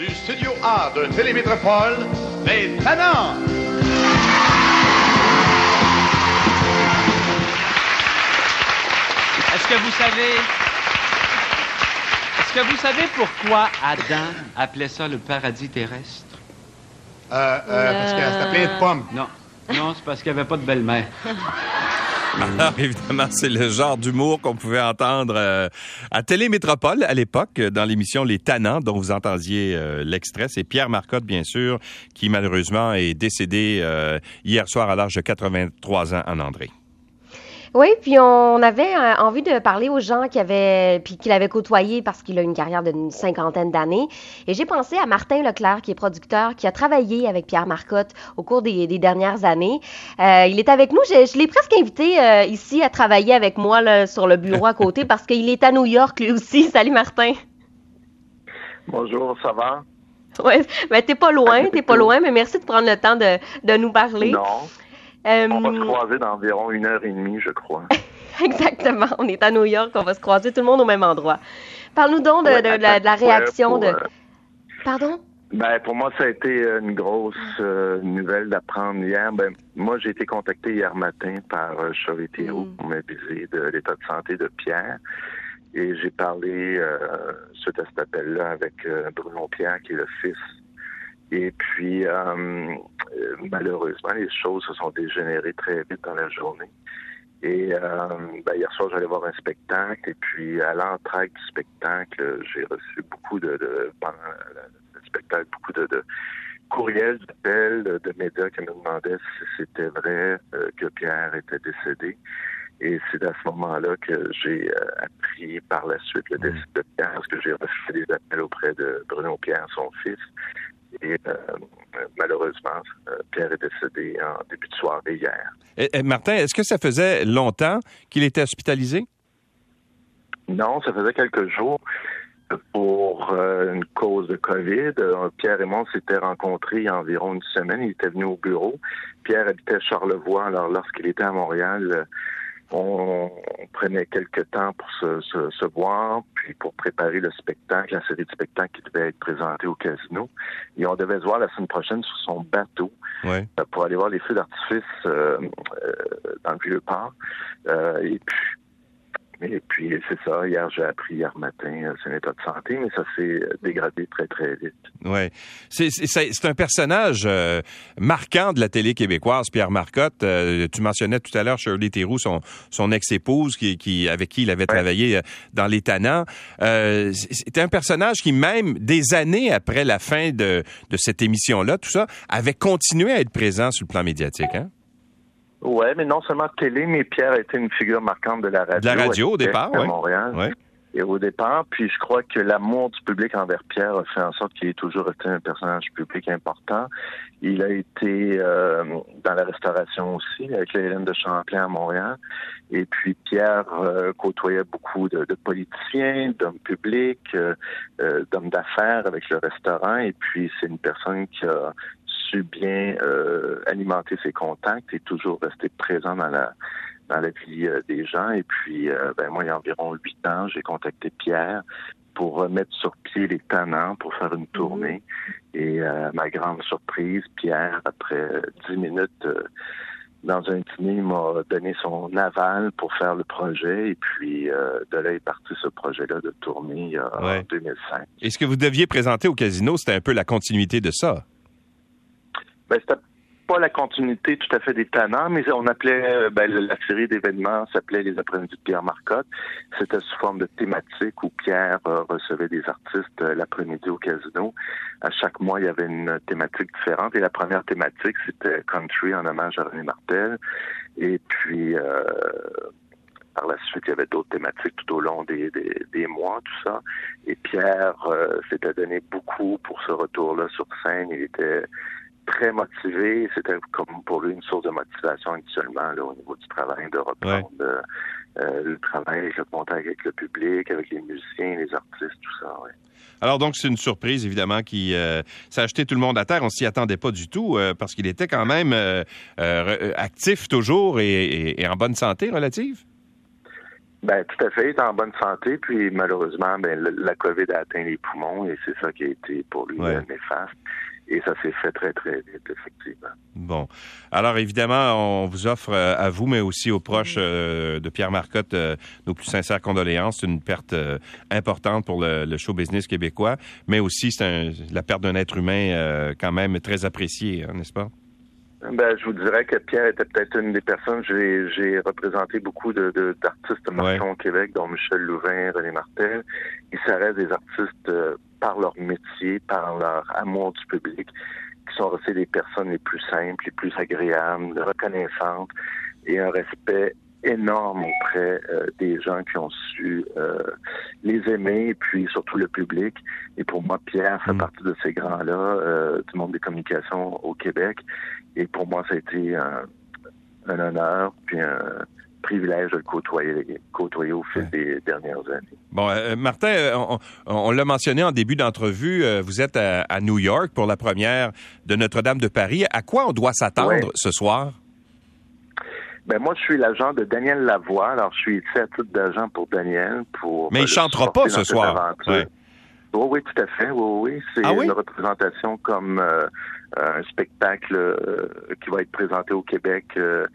du studio A de Télémétropole, les Tannants. Est-ce que vous savez. Est-ce que vous savez pourquoi Adam appelait ça le paradis terrestre? Euh, euh, parce que c'était plein de pommes. Non. Non, c'est parce qu'il n'y avait pas de belle-mère. Alors, évidemment, c'est le genre d'humour qu'on pouvait entendre euh, à Télémétropole à l'époque, dans l'émission Les Tannants, dont vous entendiez euh, l'extrait. C'est Pierre Marcotte, bien sûr, qui malheureusement est décédé euh, hier soir à l'âge de 83 ans en André. Oui, puis on avait euh, envie de parler aux gens qui avaient, puis qu'il avait côtoyé parce qu'il a une carrière d'une cinquantaine d'années. Et j'ai pensé à Martin Leclerc, qui est producteur, qui a travaillé avec Pierre Marcotte au cours des, des dernières années. Euh, il est avec nous. Je, je l'ai presque invité euh, ici à travailler avec moi là, sur le bureau à côté parce qu'il est à New York lui aussi. Salut Martin. Bonjour, ça va? Ouais, ben t'es pas loin, t'es pas loin, mais merci de prendre le temps de, de nous parler. Non. Euh, On va se croiser dans environ une heure et demie, je crois. Exactement. On est à New York, on va se croiser tout le monde au même endroit. Parle-nous donc de, Ouais, de la, de la ouais, réaction pour, de. euh, Pardon? Ben, pour moi, ça a été une grosse euh, nouvelle d'apprendre hier. Ben, moi, j'ai été contacté hier matin par euh, Thérault Mm. pour m'aviser de l'état de santé de Pierre. Et j'ai parlé euh, suite à cet appel-là avec Bruno Pierre, qui est le fils. Et puis, euh, euh, malheureusement, les choses se sont dégénérées très vite dans la journée. Et euh, ben, hier soir, j'allais voir un spectacle. Et puis, à l'entraque du spectacle, j'ai reçu beaucoup de, de pendant le- le spectacle, beaucoup de, de courriels, d'appels, de, médias qui me demandaient si c'était vrai euh, que Pierre était décédé. Et c'est à ce moment-là que j'ai euh, appris par la suite le décès de Pierre, parce que j'ai reçu des appels auprès de Bruno Pierre, son fils. Et euh, malheureusement, euh, Pierre est décédé en début de soirée hier. Martin, est-ce que ça faisait longtemps qu'il était hospitalisé? Non, ça faisait quelques jours pour euh, une cause de COVID. Pierre et moi on s'étaient rencontrés il y a environ une semaine. Il était venu au bureau. Pierre habitait à Charlevoix. Alors, lorsqu'il était à Montréal, on, on prenait quelques temps pour se, se, se voir, puis pour préparer le spectacle, la série de spectacles qui devait être présentée au casino. Et on devait se voir la semaine prochaine sur son bateau euh, pour aller voir les feux d'artifice euh, euh, dans le vieux port. Euh, et puis, et c'est ça. Hier, j'ai appris hier matin euh, son état de santé, mais ça s'est euh, dégradé très très vite. Ouais. C'est, c'est- c'est- c'est un personnage euh, marquant de la télé québécoise, Pierre Marcotte. Euh, tu mentionnais tout à l'heure Shirley Theroux, son, son ex-épouse, qui, qui, avec qui il avait travaillé dans Les Tannants. Euh, c'est- c'était un personnage qui, même des années après la fin de, de cette émission-là, tout ça, avait continué à être présent sur le plan médiatique. Hein? Ouais, mais non seulement télé, mais Pierre a été une figure marquante de la radio. De la radio, à au départ, à ouais. Montréal. Ouais. Et au départ, puis je crois que l'amour du public envers Pierre a fait en sorte qu'il ait toujours été un personnage public important. Il a été euh, dans la restauration aussi, avec la Hélène de Champlain à Montréal. Et puis Pierre euh, côtoyait beaucoup de, de politiciens, d'hommes publics, euh, euh, d'hommes d'affaires avec le restaurant. Et puis c'est une personne qui a su bien euh, alimenter ses contacts et toujours rester présent dans la dans la vie euh, des gens. Et puis, euh, ben, moi, il y a environ huit ans, j'ai contacté Pierre pour remettre sur pied les tannants pour faire une tournée. Et euh, ma grande surprise, Pierre, après dix minutes euh, dans un dîner, il m'a donné son aval pour faire le projet. Et puis, euh, de là est parti ce projet-là de tournée euh, Ouais. en 2005. Et ce que vous deviez présenter au casino, c'était un peu la continuité de ça. Ben, c'était pas la continuité tout à fait des tannants, mais on appelait euh, ben, la série d'événements s'appelait les après-midi de Pierre Marcotte. C'était sous forme de thématique où Pierre euh, recevait des artistes euh, l'après-midi au casino. À chaque mois, il y avait une thématique différente. Et la première thématique, c'était country en hommage à René Martel. Et puis euh, par la suite, il y avait d'autres thématiques tout au long des, des, des mois, tout ça. Et Pierre s'était donné beaucoup pour ce retour-là sur scène. Il était très motivé. C'était comme pour lui une source de motivation actuellement là, au niveau du travail, de reprendre euh, euh, le travail, le contact avec le public, avec les musiciens, les artistes, tout ça. Ouais. Alors donc c'est une surprise évidemment qui euh, ça a jeté tout le monde à terre. On s'y attendait pas du tout parce qu'il était quand même actif toujours et, et- et en bonne santé relative. Ben, tout à fait, il est en bonne santé, puis malheureusement, ben, la COVID a atteint les poumons et c'est ça qui a été pour lui Ouais. néfaste. Et ça s'est fait très, très vite, effectivement. Bon. Alors, évidemment, on vous offre euh, à vous, mais aussi aux proches euh, de Pierre Marcotte euh, nos plus sincères condoléances. C'est une perte importante pour le, le show business québécois, mais aussi c'est la perte d'un être humain quand même très apprécié, hein, n'est-ce pas? Ben, je vous dirais que Pierre était peut-être une des personnes. J'ai, j'ai représenté beaucoup de, de- d'artistes marchands au Québec, dont Michel Louvain, René Martel. Ils s'arrêtent des artistes par leur métier, par leur amour du public, qui sont restés des personnes les plus simples, les plus agréables, reconnaissantes et un respect énorme auprès euh, des gens qui ont su euh, les aimer et puis surtout le public. Et pour moi, Pierre fait Mm. partie de ces grands-là euh, du monde des communications au Québec. Et pour moi, ça a été un, un honneur puis un privilège de le côtoyer, côtoyer au fil Ouais. des dernières années. Bon, euh, Martin, euh, on, l'a mentionné en début d'entrevue, euh, vous êtes à, à New York pour la première de Notre-Dame de Paris. À quoi on doit s'attendre Ouais. ce soir? Ben moi, je suis l'agent de Daniel Lavoie. Alors, je suis ici à titre d'agent pour Daniel. pour Mais euh, il chantera supporter pas ce soir. Ouais. Oui, oui, tout à fait. Oui, oui. C'est Ah oui? une représentation comme euh, un spectacle euh, qui va être présenté au Québec euh,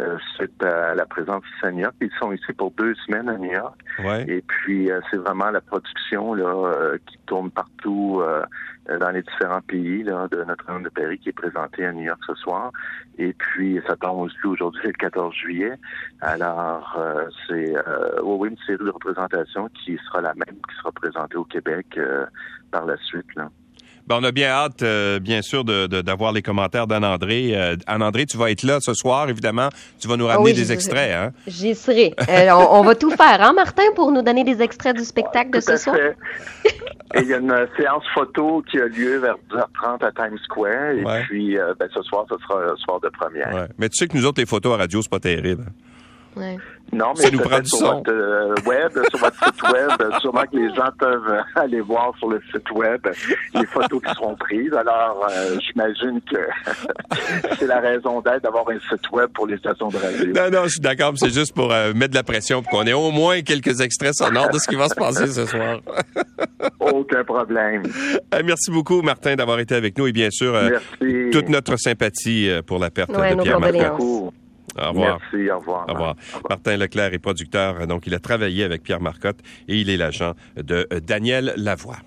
euh, suite à la présence ici à New York. Ils sont ici pour deux semaines à New York. Ouais. Et puis, euh, c'est vraiment la production là euh, qui tourne partout euh, dans les différents pays là, de Notre-Dame de Paris qui est présentée à New York ce soir. Et puis, ça tombe aussi aujourd'hui le 14 juillet. Alors, euh, c'est euh, oui, une série de représentations qui sera la même, qui sera présentée au Québec euh, par la suite. Là. Ben, on a bien hâte, euh, bien sûr, de- de- d'avoir les commentaires d'Anne-André. Euh, Anne-André, tu vas être là ce soir, évidemment. Tu vas nous ramener oui, des extraits, hein? J'y serai. Euh, on, on va tout faire, hein, Martin, pour nous donner des extraits du spectacle de ce soir? fait. Et il y a une séance photo qui a lieu vers 10h30 à Times Square. Et Ouais. puis, euh, ben, ce soir, ce sera un soir de première. Ouais. Mais tu sais que nous autres, les photos à radio, c'est pas terrible. Ouais. Non, mais Ça nous prend du sur son. votre euh, web, sur votre site web, sûrement que les gens peuvent aller voir sur le site web les photos qui seront prises. Alors, euh, j'imagine que c'est la raison d'être d'avoir un site web pour les stations de radio. Non, non, je suis d'accord, mais c'est juste pour euh, mettre de la pression pour qu'on ait au moins quelques extraits sonores de ce qui va se passer ce soir. Aucun problème. Euh, Merci beaucoup, Martin, d'avoir été avec nous et bien sûr, euh, Merci. toute notre sympathie pour la perte Ouais, de Pierre condoléances. Au revoir. Merci, au revoir. Au revoir. Martin Leclerc est producteur, donc il a travaillé avec Pierre Marcotte et il est l'agent de Daniel Lavoie.